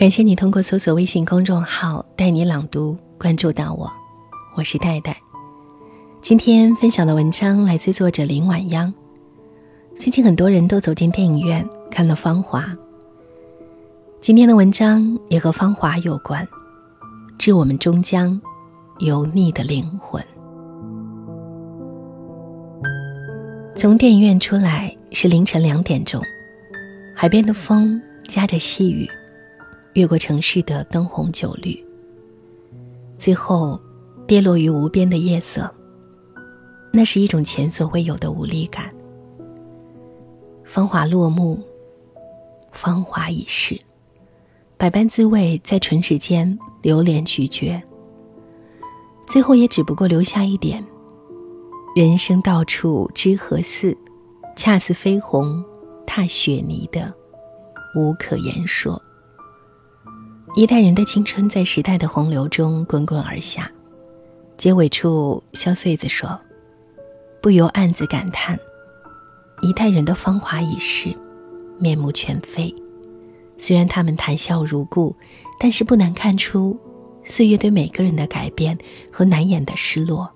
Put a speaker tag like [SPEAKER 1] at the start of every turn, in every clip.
[SPEAKER 1] 感谢你通过搜索微信公众号“带你朗读”关注到我，我是戴戴。今天分享的文章来自作者林晚央。最近很多人都走进电影院看了《芳华》，今天的文章也和《芳华》有关。致我们终将油腻的灵魂。从电影院出来是凌晨两点钟，海边的风夹着细雨，越过城市的灯红酒绿，最后跌落于无边的夜色。那是一种前所未有的无力感。芳华落幕，芳华已逝，百般滋味在唇齿间流连咀嚼，最后也只不过留下一点。人生到处知何似，恰似飞鸿踏雪泥的无可言说。一代人的青春在时代的洪流中滚滚而下，结尾处，萧穗子说：“不由暗自感叹，一代人的芳华已逝，面目全非。虽然他们谈笑如故，但是不难看出岁月对每个人的改变和难掩的失落。”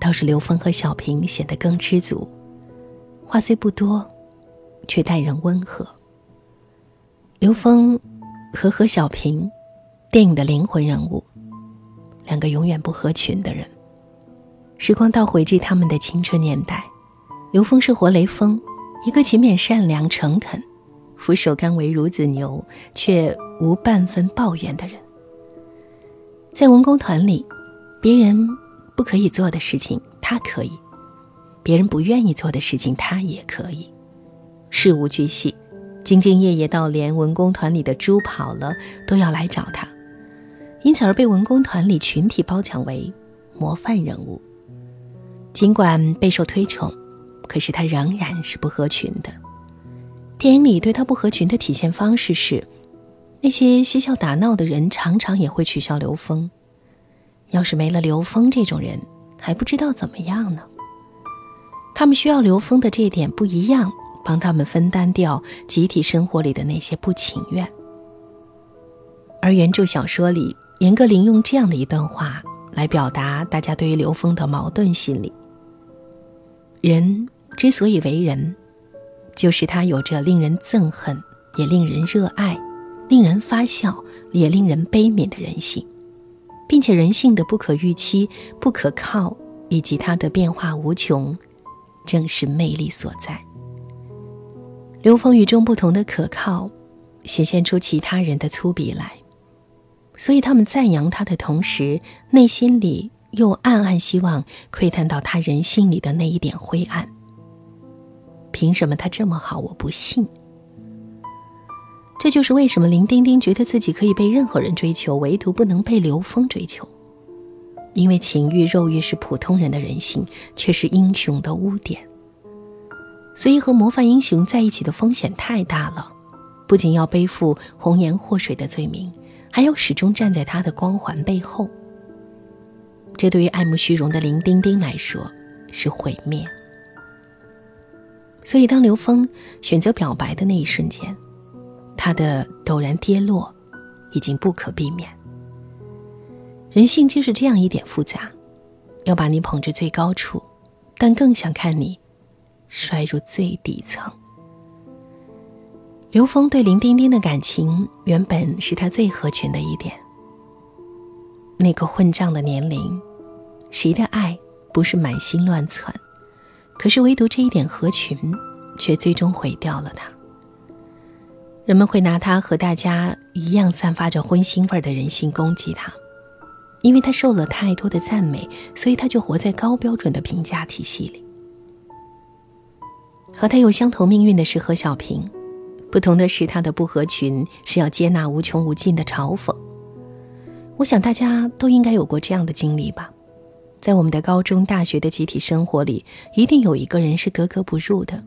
[SPEAKER 1] 倒是刘峰和小平显得更知足，话虽不多，却待人温和。刘峰和何小平，电影的灵魂人物，两个永远不合群的人。时光倒回至他们的青春年代，刘峰是活雷锋，一个勤勉、善良、诚恳，俯首甘为孺子牛，却无半分抱怨的人。在文工团里，别人。不可以做的事情，他可以；别人不愿意做的事情，他也可以。事无巨细，兢兢业业到连文工团里的猪跑了都要来找他，因此而被文工团里群体褒奖为模范人物。尽管备受推崇，可是他仍然是不合群的。电影里对他不合群的体现方式是，那些嬉笑打闹的人常常也会取笑刘峰。要是没了刘峰这种人，还不知道怎么样呢。他们需要刘峰的这点不一样，帮他们分担掉集体生活里的那些不情愿。而原著小说里，严歌苓用这样的一段话来表达大家对于刘峰的矛盾心理：人之所以为人，就是他有着令人憎恨，也令人热爱，令人发笑，也令人悲悯的人性。并且人性的不可预期、不可靠，以及它的变化无穷，正是魅力所在。刘峰与众不同的可靠，显现出其他人的粗鄙来，所以他们赞扬他的同时，内心里又暗暗希望窥探到他人性里的那一点灰暗。凭什么他这么好，我不信？这就是为什么林丁丁觉得自己可以被任何人追求，唯独不能被刘峰追求。因为情欲、肉欲是普通人的人性，却是英雄的污点。所以和模范英雄在一起的风险太大了，不仅要背负红颜祸水的罪名，还要始终站在他的光环背后。这对于爱慕虚荣的林丁丁来说是毁灭。所以当刘峰选择表白的那一瞬间。他的陡然跌落，已经不可避免。人性就是这样一点复杂，要把你捧至最高处，但更想看你摔入最底层。刘峰对林丁丁的感情，原本是他最合群的一点。那个混账的年龄，谁的爱不是满心乱窜？可是唯独这一点合群，却最终毁掉了他。人们会拿他和大家一样散发着荤腥味的人性攻击他，因为他受了太多的赞美，所以他就活在高标准的评价体系里。和他有相同命运的是何小平，不同的是他的不合群是要接纳无穷无尽的嘲讽。我想大家都应该有过这样的经历吧，在我们的高中、大学的集体生活里，一定有一个人是格格不入的，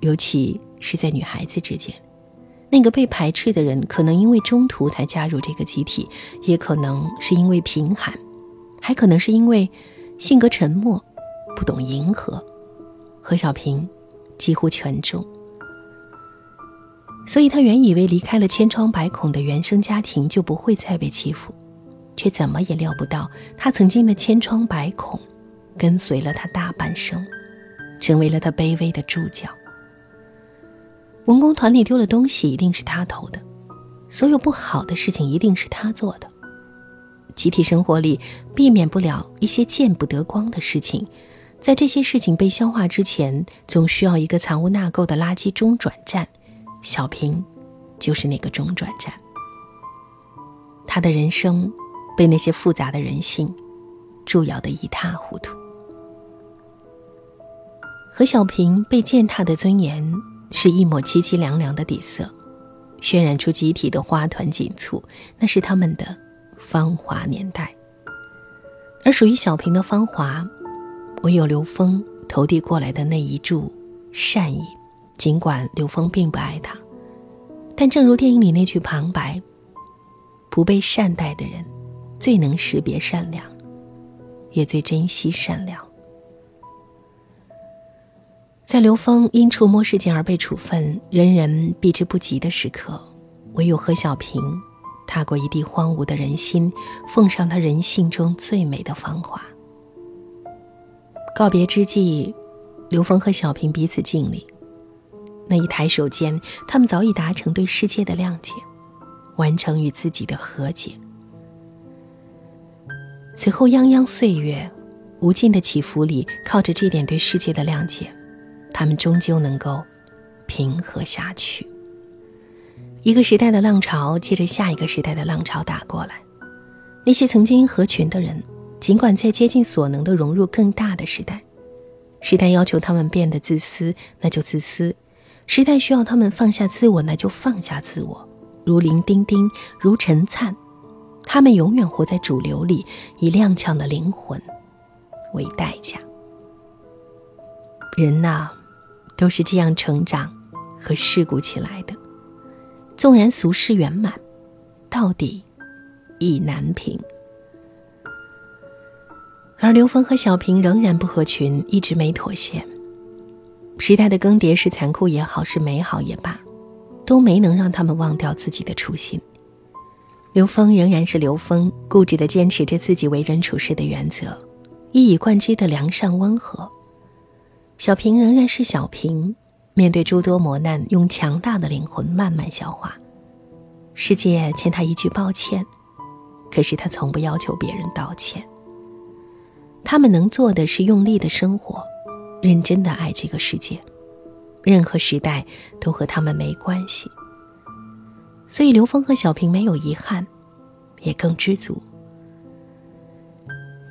[SPEAKER 1] 尤其是在女孩子之间。那个被排斥的人，可能因为中途才加入这个集体，也可能是因为贫寒，还可能是因为性格沉默，不懂迎合。何小平几乎全中。所以他原以为离开了千疮百孔的原生家庭就不会再被欺负，却怎么也料不到，他曾经的千疮百孔，跟随了他大半生，成为了他卑微的助教。文工团里丢了东西，一定是他偷的；所有不好的事情，一定是他做的。集体生活里避免不了一些见不得光的事情，在这些事情被消化之前，总需要一个藏污纳垢的垃圾中转站。小平，就是那个中转站。他的人生被那些复杂的人性蛀咬得一塌糊涂。何小平被践踏的尊严是一抹凄凄凉凉的底色，渲染出集体的花团锦簇，那是他们的芳华年代。而属于小平的芳华，唯有刘峰投递过来的那一注善意。尽管刘峰并不爱他，但正如电影里那句旁白：“不被善待的人，最能识别善良，也最珍惜善良。”在刘峰因触摸事件而被处分、人人避之不及的时刻，唯有何小平踏过一地荒芜的人心，奉上他人性中最美的芳华。告别之际，刘峰和小平彼此敬礼。那一抬手间，他们早已达成对世界的谅解，完成与自己的和解。此后泱泱岁月，无尽的起伏里，靠着这点对世界的谅解，他们终究能够平和下去。一个时代的浪潮接着下一个时代的浪潮打过来，那些曾经合群的人，尽管在竭尽所能的融入更大的时代，时代要求他们变得自私，那就自私。时代需要他们放下自我，那就放下自我，如林丁丁，如陈灿，他们永远活在主流里，以踉跄的灵魂为代价。人呐，都是这样成长和世故起来的。纵然俗世圆满，到底意难平。而刘峰和小平仍然不合群，一直没妥协。时代的更迭是残酷也好，是美好也罢，都没能让他们忘掉自己的初心。刘峰仍然是刘峰，固执地坚持着自己为人处事的原则，一以贯之的良善温和。小平仍然是小平，面对诸多磨难，用强大的灵魂慢慢消化。世界欠他一句抱歉，可是他从不要求别人道歉。他们能做的是用力的生活。认真的爱这个世界，任何时代都和他们没关系。所以刘峰和小平没有遗憾，也更知足。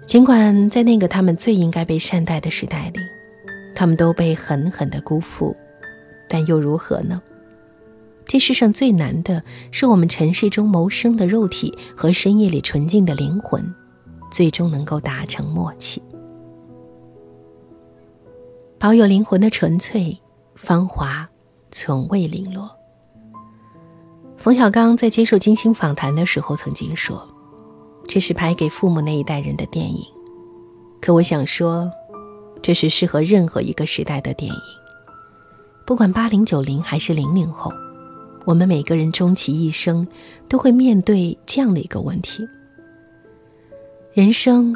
[SPEAKER 1] 尽管在那个他们最应该被善待的时代里，他们都被狠狠的辜负，但又如何呢？这世上最难的是我们尘世中谋生的肉体和深夜里纯净的灵魂，最终能够达成默契。保有灵魂的纯粹，芳华从未零落。冯小刚在接受金星访谈的时候曾经说：“这是拍给父母那一代人的电影。”可我想说，这是适合任何一个时代的电影。不管八零九零还是零零后，我们每个人终其一生都会面对这样的一个问题：人生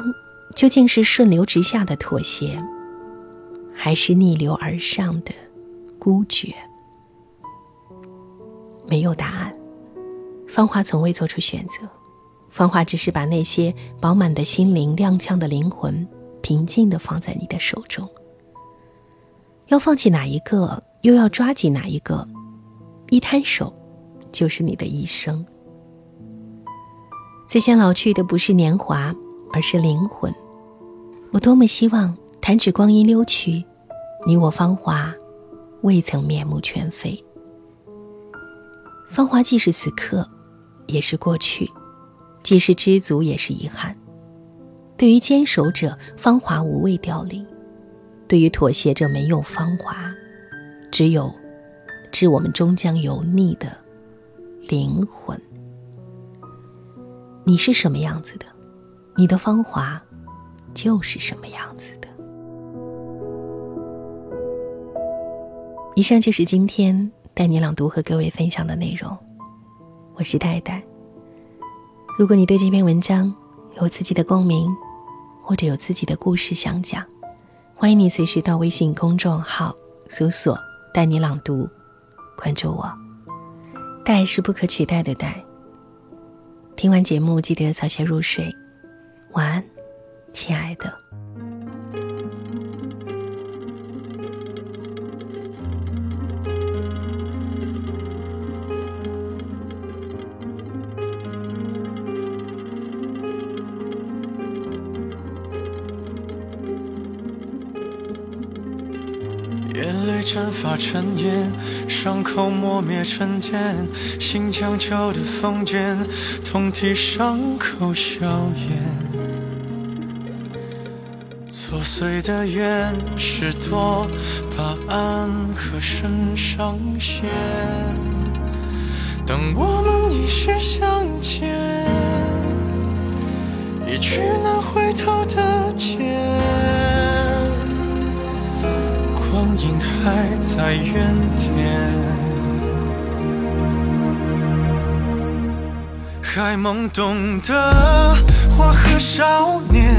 [SPEAKER 1] 究竟是顺流直下的妥协？还是逆流而上的孤绝，没有答案。芳华从未做出选择，芳华只是把那些饱满的心灵、踉跄的灵魂，平静的放在你的手中。要放弃哪一个，又要抓紧哪一个，一摊手，就是你的一生。最先老去的不是年华，而是灵魂。我多么希望。弹指光阴溜去，你我芳华，未曾面目全非。芳华既是此刻，也是过去；既是知足，也是遗憾。对于坚守者，芳华无畏凋零；对于妥协者，没有芳华，只有致我们终将油腻的灵魂。你是什么样子的，你的芳华就是什么样子的。以上就是今天带你朗读和各位分享的内容。我是戴戴。如果你对这篇文章有自己的共鸣，或者有自己的故事想讲，欢迎你随时到微信公众号搜索“带你朗读”，关注我。戴是不可取代的戴。听完节目记得早些入睡，晚安，亲爱的。
[SPEAKER 2] 眼泪蒸发成烟，伤口磨灭成茧，心将旧的封缄，痛替伤口消炎。作祟的愿是多把暗和深上线。当我们一世相见，一去难回头的劫。光阴还在原点，还懵懂的花和少年，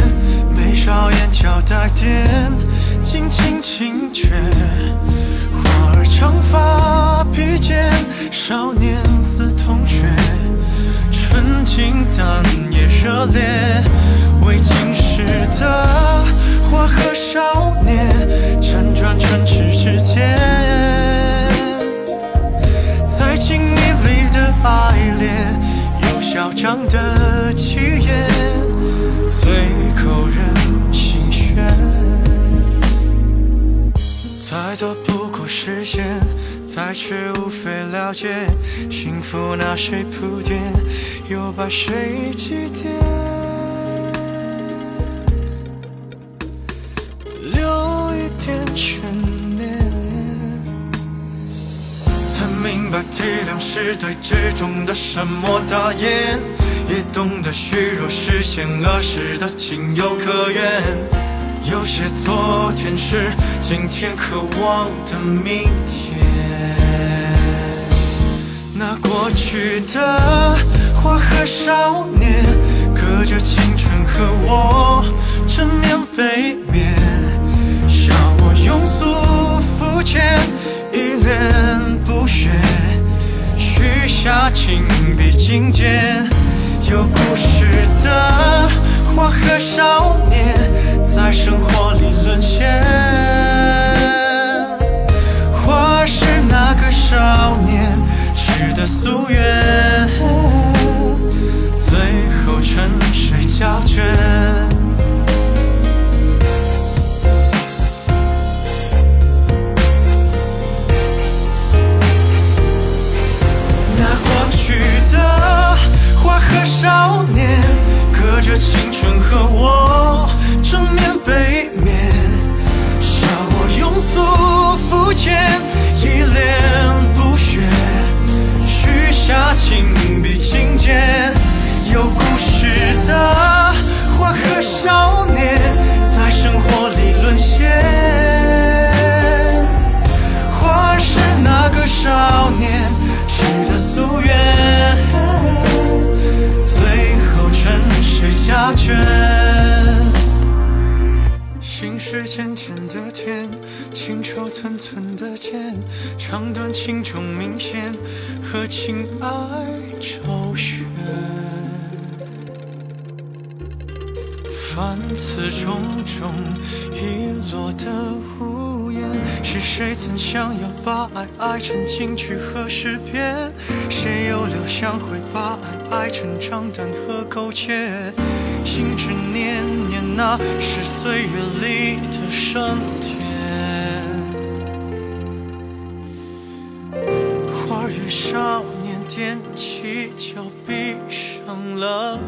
[SPEAKER 2] 眉梢眼角带点轻轻轻绝，花儿长发披肩，少年似同学，纯净但也热烈，未经事的花和少年。辗转唇齿之间，在情意里的爱恋，有嚣张的气焰，最多不过时间，再迟无非了解，幸福拿谁铺垫，又把谁祭奠？留一点悬念，才明白体谅是对之中的沉默大言，也懂得虚弱实现儿时的情有可原。有些昨天是今天渴望的明天。那过去的花和少年，隔着青春和我正面背面。笑我庸俗肤浅，一脸不屑，许下情比金坚。有故事的花和少年，在生活里沦陷。卷。心事浅浅的甜，情愁寸寸的剑，长短情种明显，和情爱周旋。凡此种种，遗落的无。是谁曾想要把爱爱成金句和诗篇？谁又料想会把爱爱成账单和苟且？心之念念，那是岁月里的升天。少年踮起脚，闭上了。